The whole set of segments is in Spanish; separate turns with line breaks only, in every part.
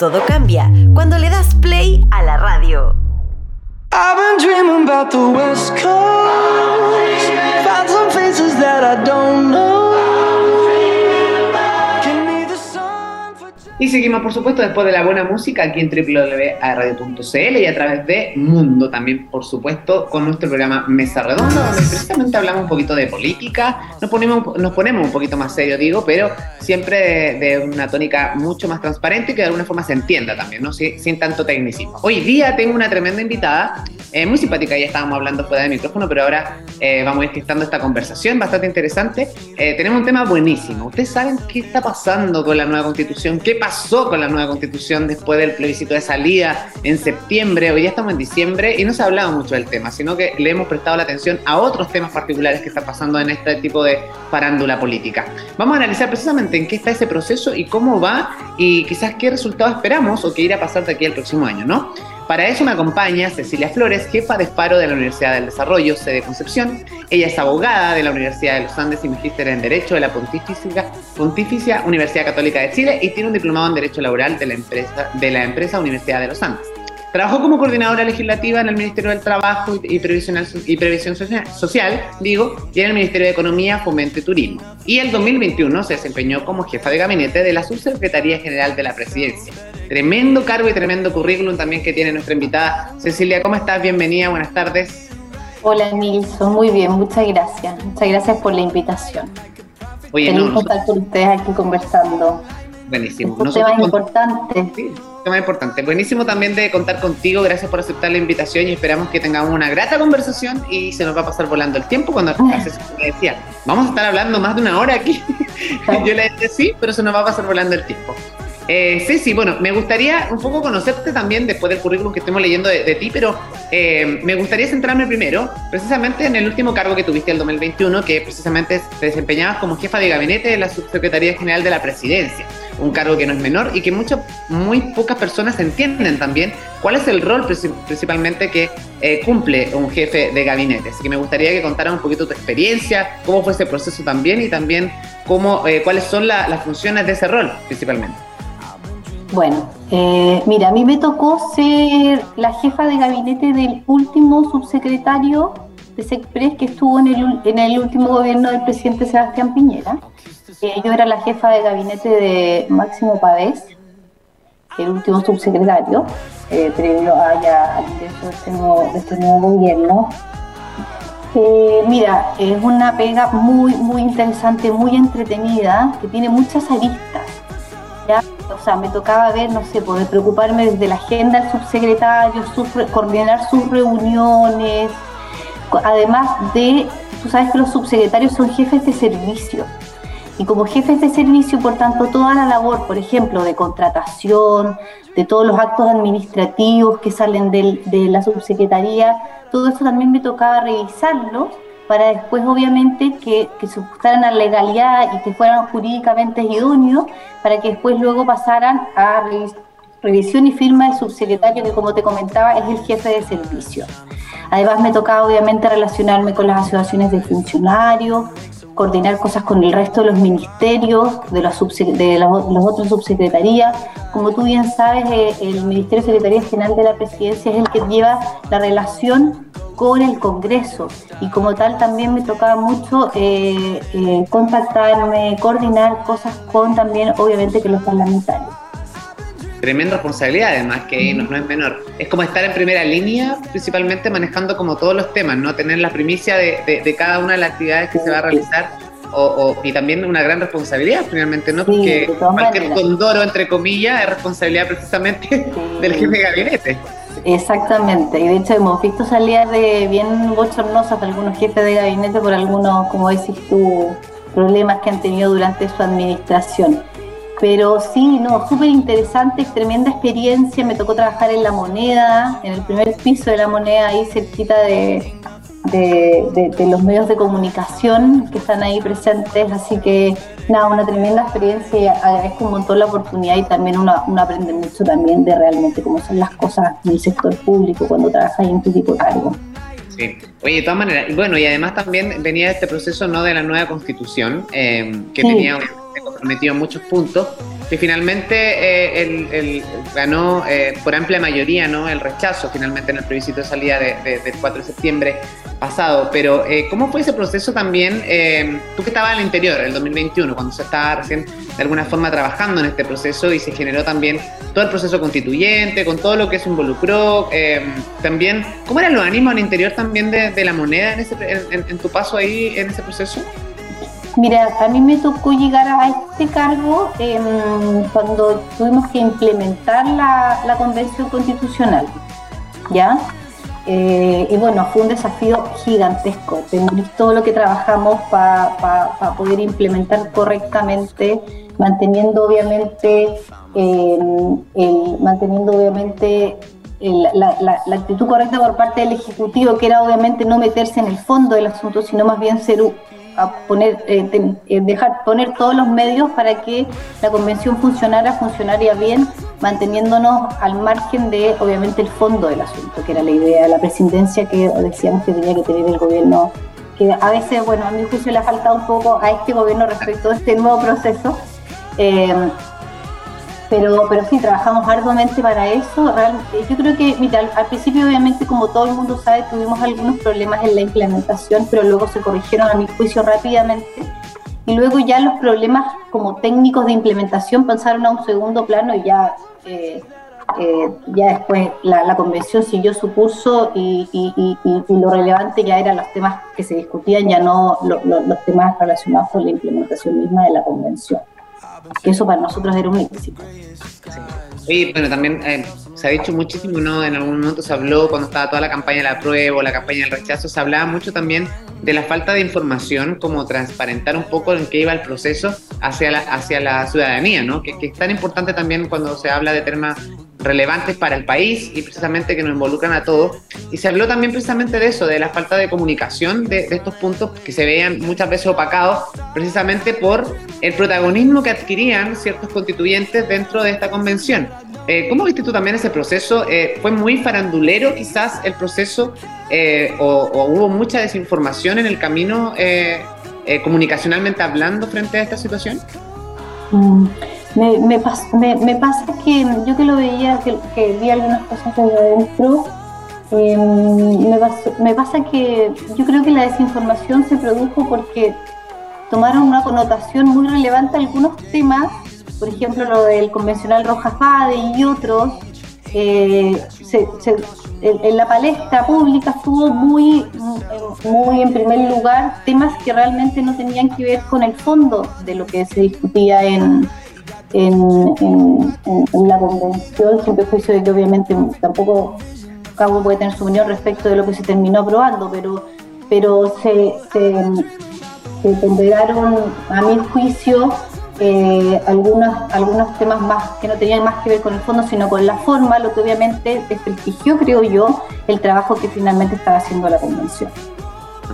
Todo cambia cuando le das play a la radio. Y seguimos, por supuesto, después de la buena música aquí en www.radio.cl y a través de Mundo también, por supuesto, con nuestro programa Mesa Redonda, donde precisamente hablamos un poquito de política, nos ponemos, nos ponemos un poquito más serio, digo, pero siempre de, una tónica mucho más transparente y que de alguna forma se entienda también, ¿no? Sin, tanto tecnicismo. Hoy día tengo una tremenda invitada, eh, muy simpática, ya estábamos hablando fuera de micrófono, pero ahora eh, vamos a ir gestando esta conversación bastante interesante. Eh, tenemos un tema buenísimo. ¿Ustedes saben qué está pasando con la nueva constitución? ¿Qué pasó con la nueva constitución después del plebiscito de salida en septiembre? Hoy ya estamos en diciembre y no se ha hablado mucho del tema, sino que le hemos prestado la atención a otros temas particulares que están pasando en este tipo de farándula política. Vamos a analizar precisamente en qué está ese proceso y cómo va y quizás qué resultado esperamos o qué irá a pasar de aquí al próximo año, ¿no? Para eso me acompaña Cecilia Flores, jefa de Esparo de la Universidad del Desarrollo, sede Concepción. Ella es abogada de la Universidad de los Andes y magíster en Derecho de la Pontificia, Pontificia Universidad Católica de Chile y tiene un diplomado en Derecho Laboral de la empresa, Universidad de los Andes. Trabajó como coordinadora legislativa en el Ministerio del Trabajo y, Previsión Social, digo, y en el Ministerio de Economía, Fomento y Turismo. Y el 2021 se desempeñó como jefa de gabinete de la Subsecretaría General de la Presidencia. Tremendo cargo y tremendo currículum también que tiene nuestra invitada. Cecilia, ¿cómo estás? Bienvenida, buenas tardes.
Hola, Nilson, muy bien, muchas gracias. Muchas gracias por la invitación. Oye, no, estar con ustedes aquí conversando.
Buenísimo.
Un tema importante.
Sí, tema importante. Buenísimo también de contar contigo. Gracias por aceptar la invitación y esperamos que tengamos una grata conversación y se nos va a pasar volando el tiempo cuando me decía, vamos a estar hablando más de una hora aquí. Yo le decía sí, pero se nos va a pasar volando el tiempo. Eh, sí, bueno, me gustaría un poco conocerte también después del currículum que estemos leyendo de, ti, pero eh, me gustaría centrarme primero precisamente en el último cargo que tuviste el 2021, que precisamente te desempeñabas como jefa de gabinete de la Subsecretaría General de la Presidencia, un cargo que no es menor y que muchas, muy pocas personas entienden también cuál es el rol principalmente que eh, cumple un jefe de gabinete. Así que me gustaría que contaras un poquito tu experiencia, cómo fue ese proceso también y también cómo, cuáles son las funciones de ese rol principalmente.
Bueno, eh, mira, a mí me tocó ser la jefa de gabinete del último subsecretario de SECPRES que estuvo en el, en el último gobierno del presidente Sebastián Piñera. Eh, yo era la jefa de gabinete de Máximo Pavés, el último subsecretario, eh, previo a al ingreso de este nuevo, este nuevo gobierno. Eh, mira, es una pega muy, muy interesante, muy entretenida, que tiene muchas aristas. O sea, me tocaba ver, no sé, poder preocuparme desde la agenda del subsecretario, coordinar sus reuniones, además de, tú sabes que los subsecretarios son jefes de servicio. Y como jefes de servicio, por tanto, toda la labor, por ejemplo, de contratación, de todos los actos administrativos que salen de la subsecretaría, todo eso también me tocaba revisarlo para después obviamente que, que se ajustaran a la legalidad y que fueran jurídicamente idóneos, para que después luego pasaran a revisión y firma del subsecretario, que como te comentaba es el jefe de servicio. Además me tocaba obviamente relacionarme con las asociaciones de funcionarios, coordinar cosas con el resto de los ministerios, de, los, de los, otros subsecretarías. Como tú bien sabes, eh, el Ministerio Secretaría General de la Presidencia es el que lleva la relación con el Congreso y como tal también me tocaba mucho eh, eh, contactarme, coordinar cosas con también obviamente que los parlamentarios.
Tremenda responsabilidad además, que no, es menor. Es como estar en primera línea, principalmente manejando como todos los temas, ¿no? Tener la primicia de, cada una de las actividades que se va a realizar o, y también una gran responsabilidad finalmente, ¿no? Porque cualquier condoro, entre comillas, es responsabilidad precisamente del jefe de gabinete.
Exactamente, y de hecho hemos visto salir de bien bochornosas de algunos jefes de gabinete por algunos, como decís tú, problemas que han tenido durante su administración. Pero sí, no, súper interesante, tremenda experiencia. Me tocó trabajar en la moneda, en el primer piso de la moneda, ahí cerquita de, de, los medios de comunicación que están ahí presentes. Así que, nada, una tremenda experiencia y agradezco un montón la oportunidad y también uno, aprende mucho también de realmente cómo son las cosas en el sector público cuando trabajas en tu tipo de cargo.
Sí. Oye, de todas maneras, bueno, y además también venía este proceso no de la nueva constitución, eh, que tenía comprometido muchos puntos, que finalmente eh, ganó eh, por amplia mayoría ¿no? el rechazo finalmente en el plebiscito de salida del 4 de septiembre pasado. Pero eh, ¿cómo fue ese proceso también? tú que estabas al interior, el 2021, cuando se estaba recién de alguna forma trabajando en este proceso y se generó también todo el proceso constituyente, con todo lo que se involucró. también, ¿cómo eran los ánimos al interior también de, la moneda en, ese, en tu paso ahí en ese proceso?
Mira, a mí me tocó llegar a este cargo em, cuando tuvimos que implementar la, convención constitucional, ¿ya? Eh, y bueno, fue un desafío gigantesco, todo lo que trabajamos para poder implementar correctamente, manteniendo obviamente, em, manteniendo obviamente la, la, actitud correcta por parte del Ejecutivo, que era obviamente no meterse en el fondo del asunto, sino más bien ser a poner, eh, eh, dejar poner todos los medios para que la convención funcionara, funcionaría bien, manteniéndonos al margen de, obviamente, el fondo del asunto, que era la idea de la presidencia que decíamos que tenía que tener el gobierno, que a veces, bueno, a mi juicio le ha faltado un poco a este gobierno respecto a este nuevo proceso. Eh, pero, pero sí, trabajamos arduamente para eso. yo creo que, mira, al, principio obviamente, como todo el mundo sabe, tuvimos algunos problemas en la implementación, pero luego se corrigieron a mi juicio rápidamente. Y luego ya los problemas como técnicos de implementación pasaron a un segundo plano y ya, eh, eh, ya después la, convención siguió su curso y, y, lo relevante ya eran los temas que se discutían, ya no los temas relacionados con la implementación misma de la convención que eso para nosotros era un éxito.
Sí. bueno, también eh, se ha dicho muchísimo, ¿no? En algún momento se habló cuando estaba toda la campaña de la prueba la campaña del rechazo, se hablaba mucho también de la falta de información, como transparentar un poco en qué iba el proceso hacia la, hacia la ciudadanía, ¿no? Que es tan importante también cuando se habla de temas relevantes para el país y precisamente que nos involucran a todos. Y se habló también precisamente de eso, de la falta de comunicación de, estos puntos que se veían muchas veces opacados precisamente por el protagonismo que adquirían ciertos constituyentes dentro de esta convención. Eh, ¿Cómo viste tú también ese proceso? Eh, ¿Fue muy farandulero quizás el proceso eh, o, hubo mucha desinformación en el camino comunicacionalmente hablando frente a esta situación?
Mm. Me, me, me, pasa que yo que lo veía, que, vi algunas cosas desde adentro, em, me, pasa que yo creo que la desinformación se produjo porque tomaron una connotación muy relevante algunos temas, por ejemplo lo del convencional Rojas Fade y otros, eh, en, la palestra pública estuvo muy, muy en primer lugar temas que realmente no tenían que ver con el fondo de lo que se discutía en, en, la convención, siempre juicio de que obviamente tampoco Cabo puede tener su opinión respecto de lo que se terminó aprobando, pero, pero se, se, ponderaron, a mi juicio, eh, algunos, algunos temas más que no tenían más que ver con el fondo, sino con la forma, lo que obviamente desprestigió, creo yo, el trabajo que finalmente estaba haciendo la convención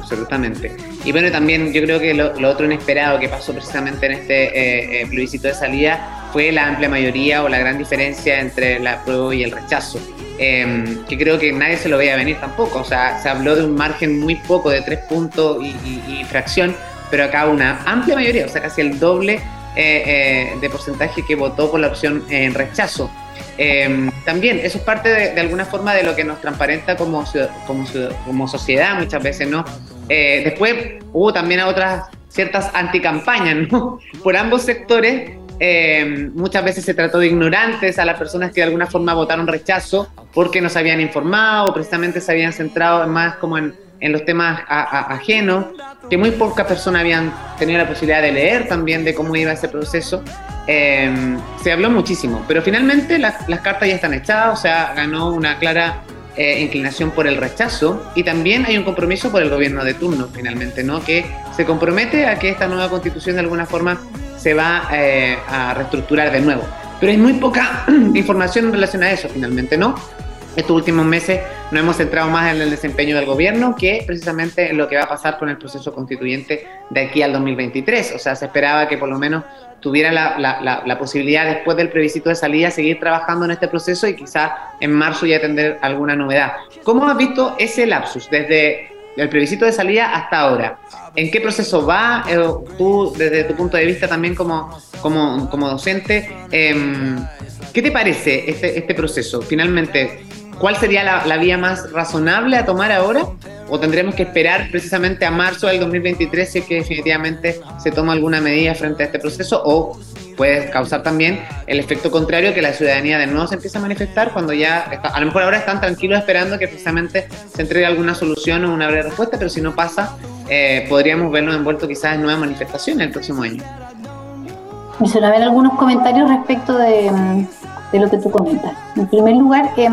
absolutamente. Y bueno, también yo creo que lo, otro inesperado que pasó precisamente en este eh, eh, plebiscito de salida fue la amplia mayoría o la gran diferencia entre la apruebo y el rechazo. Em, que creo que nadie se lo veía venir tampoco. O sea, se habló de un margen muy poco, de tres puntos y, fracción, pero acá una amplia mayoría, o sea, casi el doble eh, de porcentaje que votó por la opción en rechazo. Em, también eso es parte de, alguna forma de lo que nos transparenta como, como, como sociedad muchas veces, ¿no? Eh, después hubo también otras ciertas anticampañas, ¿no? Por ambos sectores. Em, muchas veces se trató de ignorantes a las personas que de alguna forma votaron rechazo porque no se habían informado, precisamente se habían centrado más como en, en los temas ajenos, que muy pocas personas habían tenido la posibilidad de leer también de cómo iba ese proceso. Em, se habló muchísimo, pero finalmente las, cartas ya están echadas, o sea, ganó una clara eh, inclinación por el rechazo y también hay un compromiso por el gobierno de turno, finalmente, ¿no? Que se compromete a que esta nueva constitución de alguna forma se va eh, a reestructurar de nuevo. Pero hay muy poca información en relación a eso, finalmente, ¿no? Estos últimos meses nos hemos centrado más en el desempeño del gobierno que precisamente en lo que va a pasar con el proceso constituyente de aquí al 2023. O sea, se esperaba que por lo menos tuviera la, la, posibilidad después del plebiscito de salida seguir trabajando en este proceso y quizá en marzo ya tener alguna novedad. ¿Cómo has visto ese lapsus desde el plebiscito de salida hasta ahora. ¿En qué proceso va? Eh, tú, desde tu punto de vista también como, como, como docente, em, ¿qué te parece este, este proceso? Finalmente, ¿cuál sería la, vía más razonable a tomar ahora? ¿O tendremos que esperar precisamente a marzo del 2023 si es que definitivamente se toma alguna medida frente a este proceso? ¿O puede causar también el efecto contrario que la ciudadanía de nuevo se empieza a manifestar cuando ya, a lo mejor ahora están tranquilos esperando que precisamente se entregue alguna solución o una breve respuesta, pero si no pasa, eh, podríamos vernos envueltos quizás en nuevas manifestaciones el próximo año.
Me ver algunos comentarios respecto de, de, lo que tú comentas. En primer lugar, eh,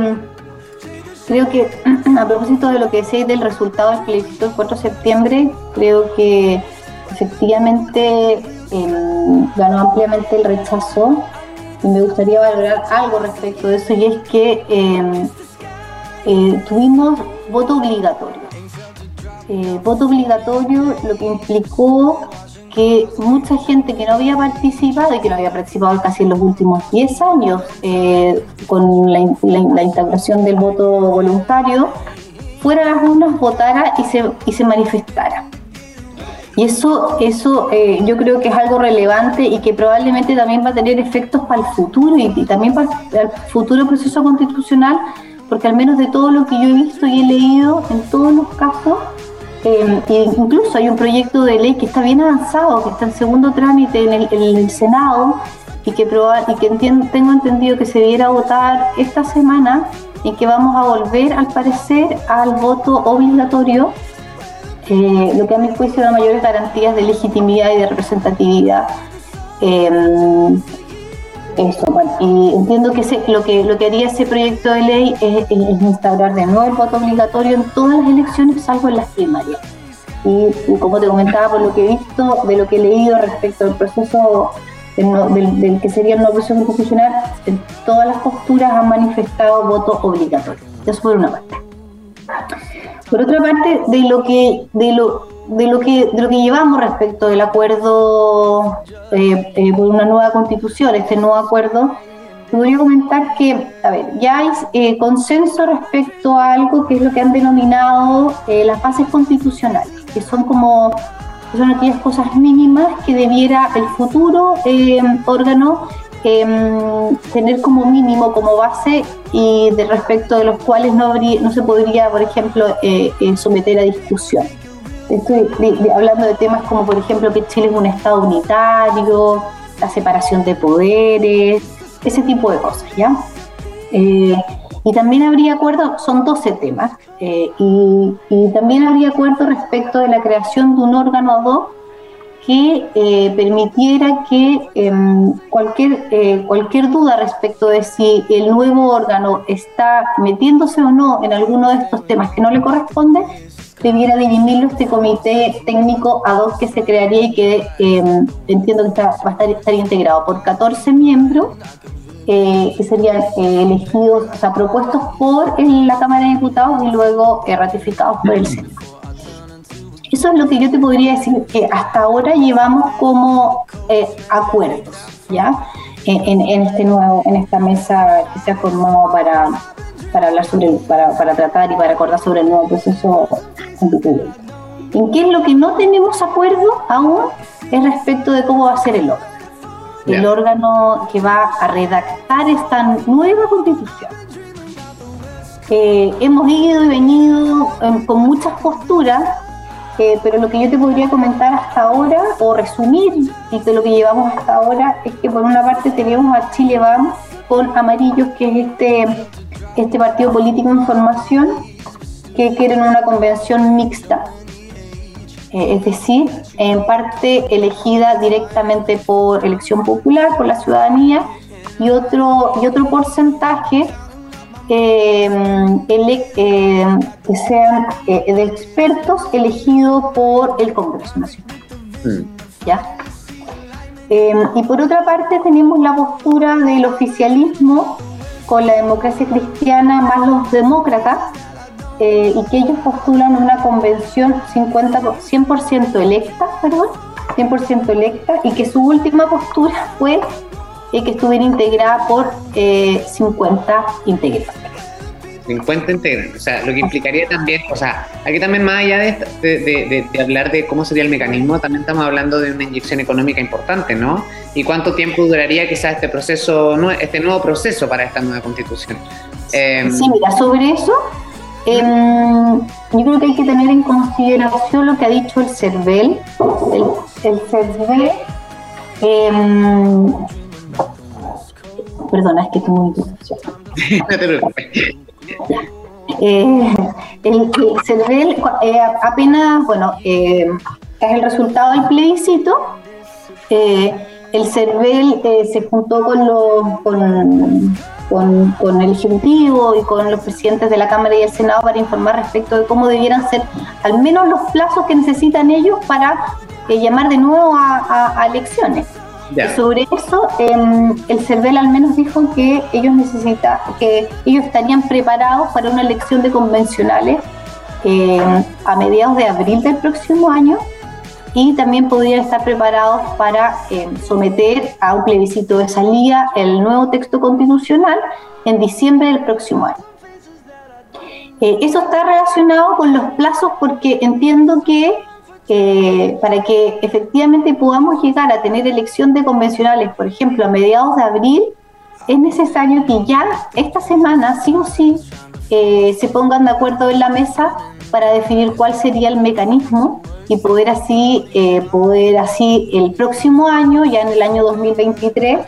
creo que a propósito de lo que decís del resultado del plebiscito del 4 de septiembre, creo que efectivamente ganó ampliamente el rechazo y me gustaría valorar algo respecto de eso y es que em, eh, tuvimos voto obligatorio. Eh, voto obligatorio lo que implicó que mucha gente que no había participado y que no había participado casi en los últimos 10 años eh, con la, integración del voto voluntario, fuera a las urnas, votara y se, y se manifestara. Y eso, eso eh, yo creo que es algo relevante y que probablemente también va a tener efectos para el futuro y, también para el futuro proceso constitucional, porque al menos de todo lo que yo he visto y he leído, en todos los casos, eh, incluso hay un proyecto de ley que está bien avanzado, que está en segundo trámite en el, Senado y que, y que tengo entendido que se debiera votar esta semana y que vamos a volver, al parecer, al voto obligatorio eh, lo que a mi juicio da mayores garantías de legitimidad y de representatividad. Em, eso, bueno, y entiendo que lo que lo que haría ese proyecto de ley es, instaurar de nuevo el voto obligatorio en todas las elecciones, salvo en las primarias. Y, como te comentaba, por lo que he visto, de lo que he leído respecto al proceso del, que sería el nuevo proceso constitucional, en todas las posturas han manifestado voto obligatorio. Eso por una parte. Por otra parte, de lo que, de lo, de lo que, de lo que llevamos respecto del acuerdo eh, eh, por una nueva constitución, este nuevo acuerdo, podría comentar que, a ver, ya hay eh, consenso respecto a algo que es lo que han denominado las bases constitucionales, que son como son aquellas cosas mínimas que debiera el futuro órgano Em, tener como mínimo, como base, y de respecto de los cuales no, habría, no se podría, por ejemplo, someter a discusión. Estoy hablando de temas como, por ejemplo, que Chile es un Estado unitario, la separación de poderes, ese tipo de cosas, ¿ya? Eh, y también habría acuerdo, son 12 temas, y, y, también habría acuerdo respecto de la creación de un órgano ad hoc que eh, permitiera que em, cualquier, eh, cualquier duda respecto de si el nuevo órgano está metiéndose o no en alguno de estos temas que no le corresponde, debiera dirimirlo este comité técnico ad hoc que se crearía y que em, entiendo que está, va a estar, estaría integrado por 14 miembros eh, que serían elegidos, o sea, propuestos por la Cámara de Diputados y luego ratificados por el Senado. Eso es lo que yo te podría decir que hasta ahora llevamos como eh, acuerdos, ¿ya? En, este nuevo, en esta mesa que se ha formado para, para hablar sobre, para, para tratar y para acordar sobre el nuevo proceso constituyente. ¿En qué es lo que no tenemos acuerdo aún? Es respecto de cómo va a ser el órgano. El órgano que va a redactar esta nueva constitución. Eh, hemos ido y venido eh, con muchas posturas eh, pero lo que yo te podría comentar hasta ahora, o resumir de lo que llevamos hasta ahora, es que por una parte tenemos a Chile Vamos con Amarillos, que es este, este partido político en formación, que quieren una convención mixta. Eh, es decir, en parte elegida directamente por elección popular, por la ciudadanía, y otro, y otro porcentaje Em, eh, que sean eh, de expertos elegidos por el Congreso Nacional. Mm. ¿Ya? Em, y por otra parte tenemos la postura del oficialismo con la democracia cristiana más los demócratas eh, y que ellos postulan una convención 50, 100% electa, perdón, 100% electa y que su última postura fue que estuviera integrada por 50 eh, integrantes.
50 integrantes. O sea, lo que implicaría también, o sea, aquí también más allá de, de, de, hablar de cómo sería el mecanismo, también estamos hablando de una inyección económica importante, ¿no? Y cuánto tiempo duraría quizás este proceso, este nuevo proceso para esta nueva constitución.
Em, sí, mira, sobre eso, em, yo creo que hay que tener en consideración lo que ha dicho el CERVEL. El, el CERVEL eh, perdona, es que no te preocupes. Eh, el, CERVEL eh, apenas, bueno, eh, es el resultado del plebiscito. Eh, el CERVEL se juntó con, los, con, con, el Ejecutivo y con los presidentes de la Cámara y el Senado para informar respecto de cómo debieran ser al menos los plazos que necesitan ellos para llamar de nuevo a elecciones sobre eso, em, el CERVEL al menos dijo que ellos necesitan, que ellos estarían preparados para una elección de convencionales em, a mediados de abril del próximo año y también podrían estar preparados para em, someter a un plebiscito de salida el nuevo texto constitucional en diciembre del próximo año. Eh, eso está relacionado con los plazos porque entiendo que para que efectivamente podamos llegar a tener elección de convencionales, por ejemplo, a mediados de abril, es necesario que ya esta semana, sí o sí, eh, se pongan de acuerdo en la mesa para definir cuál sería el mecanismo y poder así, eh, poder así el próximo año, ya en el año 2023,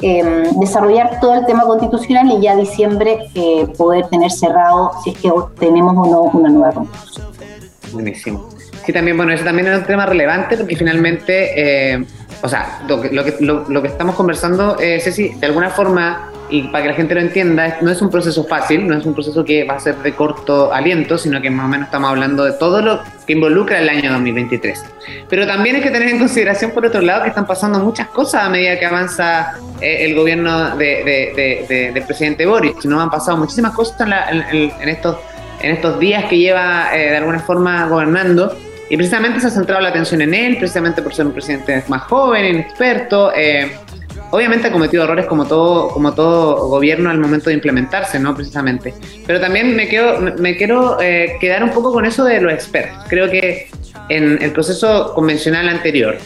em, desarrollar todo el tema constitucional y ya diciembre eh, poder tener cerrado si es que tenemos o no una nueva constitución.
Buenísimo. Sí, también, bueno, eso también es un tema relevante porque finalmente, eh, o sea, lo que, lo, que, lo, que estamos conversando, eh, Ceci, de alguna forma, y para que la gente lo entienda, no es un proceso fácil, no es un proceso que va a ser de corto aliento, sino que más o menos estamos hablando de todo lo que involucra el año 2023. Pero también hay que tener en consideración, por otro lado, que están pasando muchas cosas a medida que avanza eh, el gobierno de, de, del presidente Boris. No han pasado muchísimas cosas en, estos, en estos días que lleva de alguna forma gobernando y precisamente se ha centrado la atención en él, precisamente por ser un presidente más joven, inexperto. Eh, obviamente ha cometido errores como todo, como todo gobierno al momento de implementarse, ¿no? Precisamente. Pero también me, quedo, me quiero eh, quedar un poco con eso de los expertos. Creo que en el proceso convencional anterior,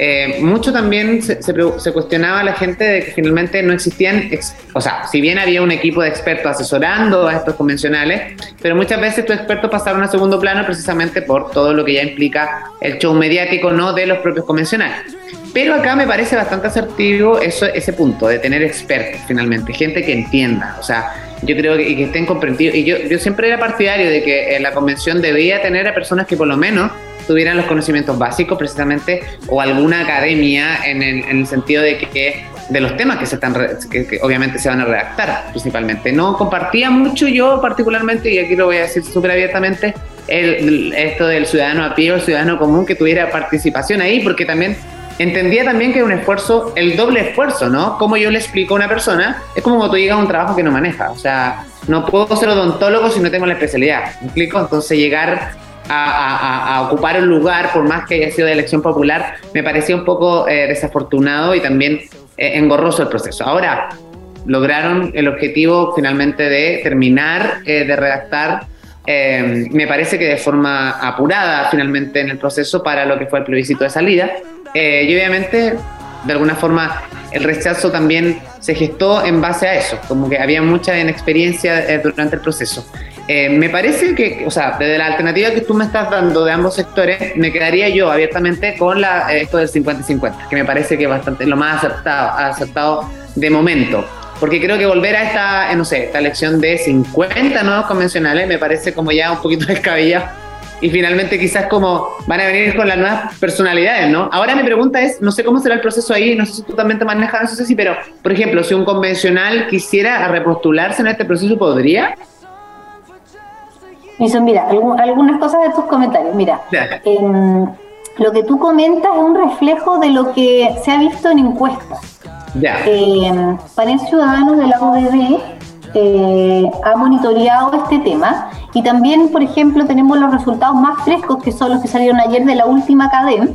eh, mucho también se, se, cuestionaba a la gente de que finalmente no existían, o sea, si bien había un equipo de expertos asesorando a estos convencionales, pero muchas veces estos expertos pasaron a segundo plano precisamente por todo lo que ya implica el show mediático, no de los propios convencionales. Pero acá me parece bastante asertivo eso, ese punto de tener expertos finalmente, gente que entienda, o sea, yo creo que, que estén comprendidos. Y yo, yo siempre era partidario de que la convención debía tener a personas que por lo menos tuvieran los conocimientos básicos precisamente o alguna academia en el, sentido de que, de los temas que se están que, obviamente se van a redactar principalmente. No compartía mucho yo particularmente, y aquí lo voy a decir súper abiertamente, el, esto del ciudadano a pie o el ciudadano común que tuviera participación ahí, porque también entendía también que un esfuerzo, el doble esfuerzo, ¿no? Como yo le explico a una persona, es como cuando tú llegas a un trabajo que no maneja, o sea, no puedo ser odontólogo si no tengo la especialidad, ¿me explico? Entonces llegar a, ocupar un lugar, por más que haya sido de elección popular, me parecía un poco eh, desafortunado y también eh, engorroso el proceso. Ahora, lograron el objetivo finalmente de terminar eh, de redactar, me parece que de forma apurada finalmente en el proceso para lo que fue el plebiscito de salida. y obviamente, de alguna forma, el rechazo también se gestó en base a eso, como que había mucha inexperiencia durante el proceso. Eh, me parece que, o sea, desde la alternativa que tú me estás dando de ambos sectores, me quedaría yo abiertamente con la, eh, esto del 50-50, que me parece que es bastante lo más acertado, acertado de momento. Porque creo que volver a esta, eh, no sé, esta elección de 50 nuevos convencionales me parece como ya un poquito descabellado. Y finalmente quizás como van a venir con las nuevas personalidades, ¿no? Ahora mi pregunta es, no sé cómo será el proceso ahí, no sé si tú también te manejas eso, sí, pero, por ejemplo, si un convencional quisiera repostularse en este proceso, ¿podría?
Mira, algunas cosas de tus comentarios. Mira, em, lo que tú comentas es un reflejo de lo que se ha visto en encuestas. Ya. Eh, Panel Ciudadano de la UDB eh, ha monitoreado este tema y también, por ejemplo, tenemos los resultados más frescos que son los que salieron ayer de la última cadena.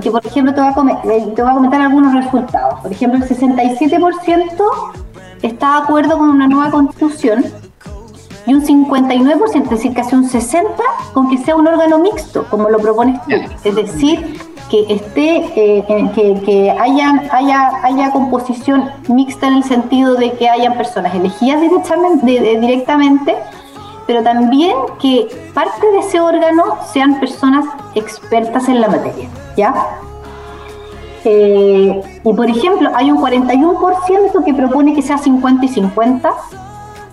Que, por ejemplo, te voy, a eh, te voy a comentar algunos resultados. Por ejemplo, el 67% está de acuerdo con una nueva constitución y un 59%, es decir, casi un 60% con que sea un órgano mixto, como lo propones tú. Es decir, que esté, eh, que, que haya, haya, haya composición mixta en el sentido de que hayan personas elegidas directamente, directamente pero también que parte de ese órgano sean personas expertas en la materia, ¿ya? Eh, y por ejemplo, hay un 41% que propone que sea 50 y 50,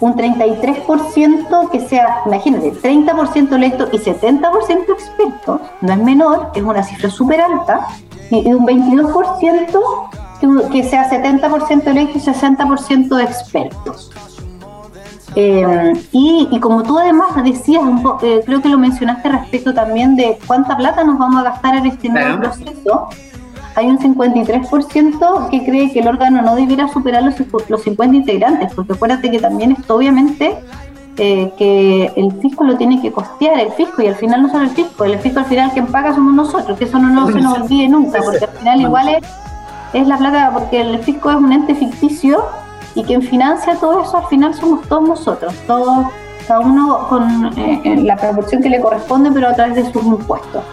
un 33% que sea, imagínate, 30% electo y 70% expertos, no es menor, es una cifra súper alta, y, un 22% que, que sea 70% electo y 60% expertos. Eh, y, como tú además decías, eh, creo que lo mencionaste respecto también de cuánta plata nos vamos a gastar en este nuevo proceso, hay un 53% que cree que el órgano no debiera superar los, los 50 integrantes, porque acuérdate que también esto obviamente eh, que el fisco lo tiene que costear, el fisco, y al final no solo el fisco, el fisco al final quien paga somos nosotros, que eso no, se nos olvide nunca, porque al final igual es, es la plata, porque el fisco es un ente ficticio y quien financia todo eso al final somos todos nosotros, todos, cada uno con eh, la proporción que le corresponde, pero a través de sus impuestos.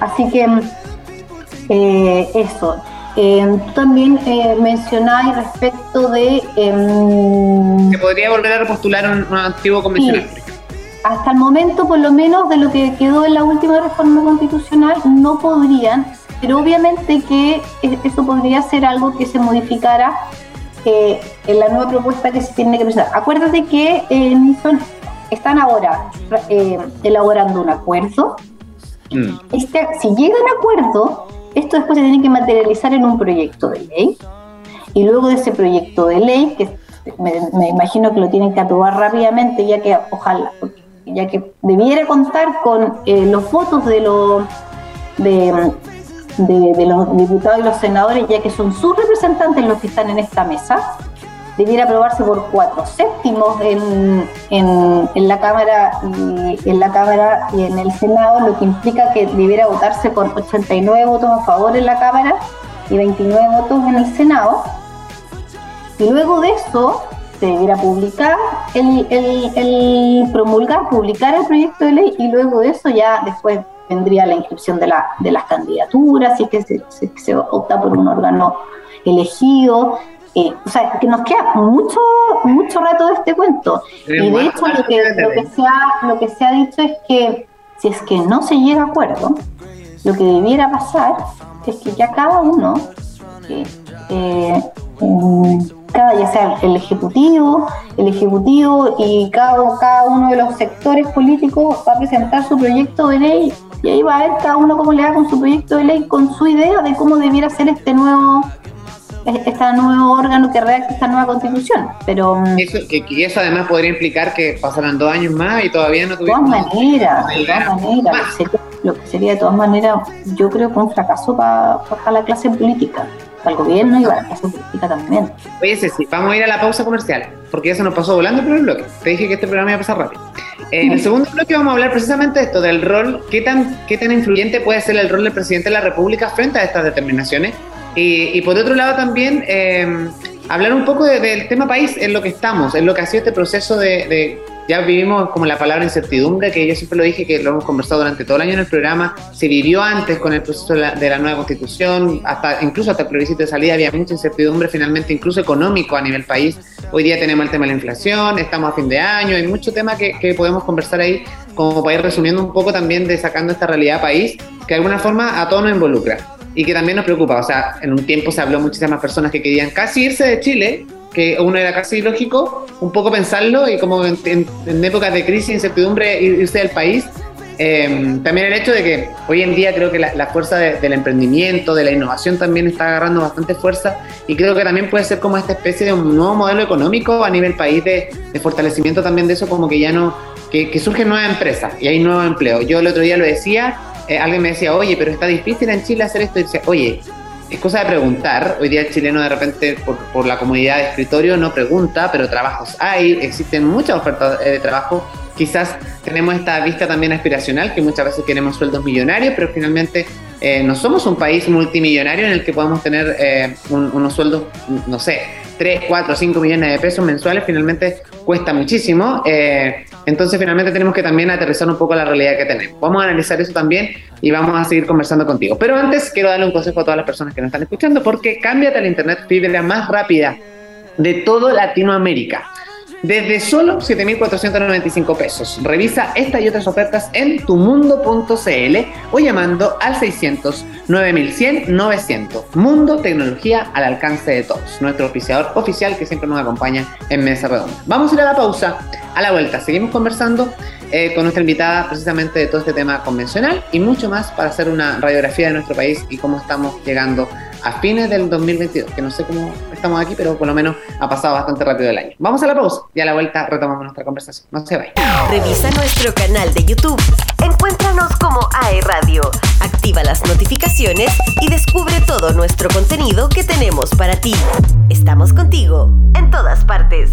Así que eh, eso. Eh, tú también eh, mencionabas respecto de...
Em, que podría volver a repostular un, antiguo convencional.
hasta el momento, por lo menos de lo que quedó en la última reforma constitucional, no podrían, pero obviamente que eso podría ser algo que se modificara en la nueva propuesta que se tiene que presentar. Acuérdate que eh, están ahora eh, elaborando un acuerdo. Mm. Este, si llegan a acuerdo, esto después se tiene que materializar en un proyecto de ley. Y luego de ese proyecto de ley, que me, imagino que lo tienen que aprobar rápidamente, ya que ojalá, ya que debiera contar con eh, los votos de los de, de, los diputados y los senadores, ya que son sus representantes los que están en esta mesa, debiera aprobarse por cuatro séptimos en, en, la Cámara y en la Cámara y en el Senado, lo que implica que debiera votarse con 89 votos a favor en la Cámara y 29 votos en el Senado. Y luego de eso se debiera publicar el, promulgar, publicar el proyecto de ley y luego de eso ya después vendría la inscripción de, la, de las candidaturas, y que se, se, opta por un órgano elegido. Eh, o sea, que nos queda mucho mucho rato de este cuento. y de hecho lo que, lo, que se ha, lo que se ha dicho es que si es que no se llega a acuerdo, lo que debiera pasar es que ya cada uno, eh, cada ya sea el ejecutivo, el ejecutivo y cada, cada uno de los sectores políticos va a presentar su proyecto de ley y ahí va a ver cada uno cómo le da con su proyecto de ley, con su idea de cómo debiera ser este nuevo este nuevo órgano que redacta esta nueva constitución. Pero
mm, eso, y eso además podría implicar que pasaran dos años más y todavía no
tuviéramos. De todas maneras, de todas maneras. Lo que sería de todas maneras, yo creo que un fracaso para, para la clase política para el gobierno y para la clase política también.
Oye, Ceci, vamos a ir a la pausa comercial, porque ya se nos pasó volando el primer bloque. Te dije que este programa iba a pasar rápido. En el segundo bloque vamos a hablar precisamente de esto, del rol, qué tan, qué tan influyente puede ser el rol del presidente de la República frente a estas determinaciones. Y, por otro lado también eh, hablar un poco del tema país, en lo que estamos, en lo que ha sido este proceso de ya vivimos como la palabra incertidumbre, que yo siempre lo dije, que lo hemos conversado durante todo el año en el programa, se vivió antes con el proceso de la, nueva constitución, hasta incluso hasta el plebiscito de salida había mucha incertidumbre, finalmente incluso económico a nivel país. Hoy día tenemos el tema de la inflación, estamos a fin de año, hay mucho tema que, que podemos conversar ahí, como para ir resumiendo un poco también de sacando esta realidad país, que de alguna forma a todos nos involucra y que también nos preocupa. O sea, en un tiempo se habló muchísimas personas que querían casi irse de Chile que uno era casi lógico un poco pensarlo y como en, épocas de crisis, incertidumbre, irse del país. Em, también el hecho de que hoy en día creo que la, fuerza del emprendimiento, de la innovación también está agarrando bastante fuerza y creo que también puede ser como esta especie de un nuevo modelo económico a nivel país de, fortalecimiento también de eso, como que ya no, que, que surgen nuevas empresas y hay nuevos empleos. Yo el otro día lo decía, eh, alguien me decía, oye, pero está difícil en Chile hacer esto y dice, oye, es cosa de preguntar. Hoy día el chileno de repente, por, la comodidad de escritorio, no pregunta, pero trabajos hay, existen muchas ofertas de trabajo. Quizás tenemos esta vista también aspiracional, que muchas veces queremos sueldos millonarios, pero finalmente eh, no somos un país multimillonario en el que podamos tener eh, unos sueldos, no sé, 3, 4, 5 millones de pesos mensuales, finalmente cuesta muchísimo. Eh, entonces, finalmente tenemos que también aterrizar un poco la realidad que tenemos. Vamos a analizar eso también y vamos a seguir conversando contigo. Pero antes, quiero darle un consejo a todas las personas que nos están escuchando, porque cámbiate la internet fibra más rápida de todo Latinoamérica desde solo 7.495 pesos. Revisa esta y otras ofertas en tumundo.cl o llamando al 600 9100 900. Mundo Tecnología al alcance de todos. Nuestro oficiador oficial que siempre nos acompaña en Mesa Redonda. Vamos a ir a la pausa. A la vuelta seguimos conversando eh, con nuestra invitada precisamente de todo este tema convencional y mucho más para hacer una radiografía de nuestro país y cómo estamos llegando a fines del 2022, que no sé cómo estamos aquí, pero por lo menos ha pasado bastante rápido el año. Vamos a la pausa y a la vuelta retomamos nuestra conversación. No se vayan.
Revisa nuestro canal de YouTube. Encuéntranos como AE Radio. Activa las notificaciones y descubre todo nuestro contenido que tenemos para ti. Estamos contigo en todas partes.